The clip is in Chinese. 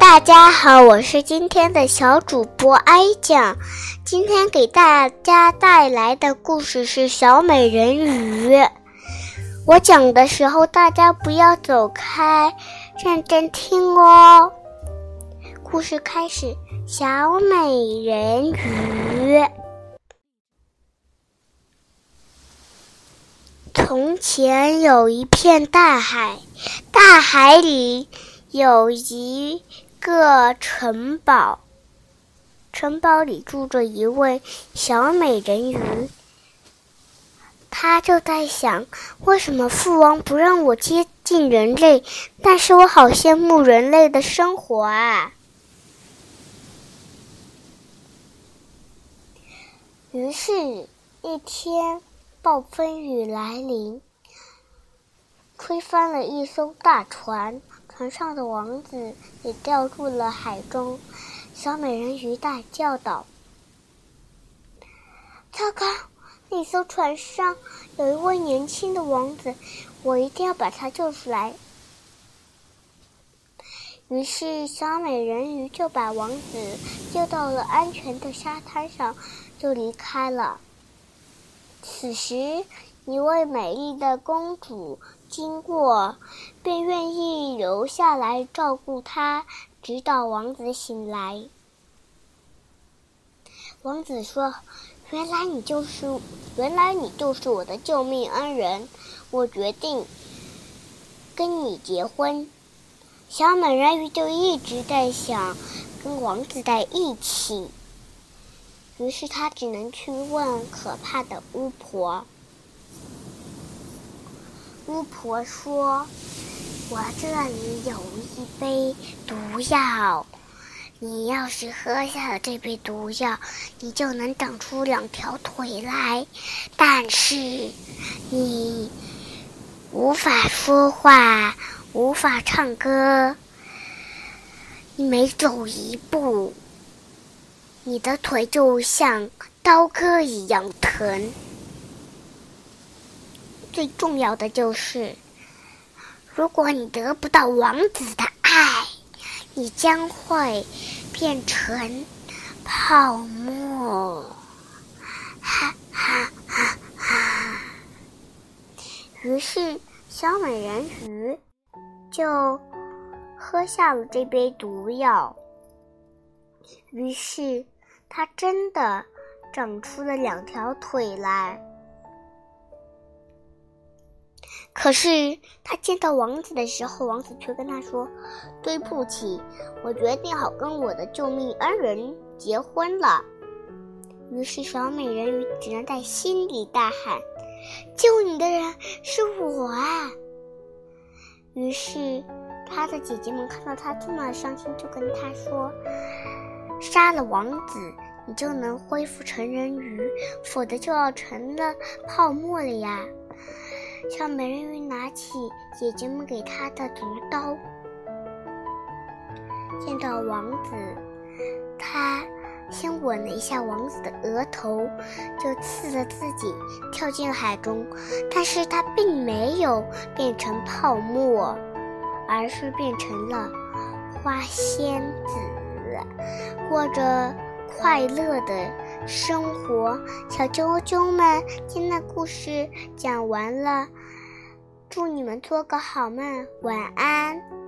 大家好，我是今天的小主播哀酱。今天给大家带来的故事是《小美人鱼》。我讲的时候，大家不要走开，认真听哦。故事开始，小美人鱼。从前有一片大海，大海里有一个城堡，城堡里住着一位小美人鱼。他就在想，为什么父王不让我接近人类？但是我好羡慕人类的生活啊！于是，一天，暴风雨来临，吹翻了一艘大船，船上的王子也掉入了海中。小美人鱼大叫道：“糟糕！那艘船上有一位年轻的王子，我一定要把他救出来。”于是，小美人鱼就把王子救到了安全的沙滩上。就离开了。此时，一位美丽的公主经过，便愿意留下来照顾她，直到王子醒来。王子说：“原来你就是，原来你就是我的救命恩人，我决定跟你结婚。”小美人鱼就一直在想跟王子在一起。于是他只能去问可怕的巫婆。巫婆说：“我这里有一杯毒药，你要是喝下了这杯毒药，你就能长出两条腿来。但是你无法说话，无法唱歌，你每走一步。”你的腿就像刀割一样疼。最重要的就是，如果你得不到王子的爱，你将会变成泡沫。哈哈哈哈！于是，小美人鱼就喝下了这杯毒药。于是，它真的长出了两条腿来。可是，他见到王子的时候，王子却跟他说：“对不起，我决定好跟我的救命恩人结婚了。”于是，小美人鱼只能在心里大喊：“救你的人是我啊！”于是，他的姐姐们看到他这么伤心，就跟他说。杀了王子，你就能恢复成人鱼，否则就要成了泡沫了呀！小美人鱼拿起姐姐们给她的毒刀，见到王子，她先吻了一下王子的额头，就刺了自己，跳进海中。但是她并没有变成泡沫，而是变成了花仙子。过着快乐的生活，小啾啾们，今天的故事讲完了，祝你们做个好梦，晚安。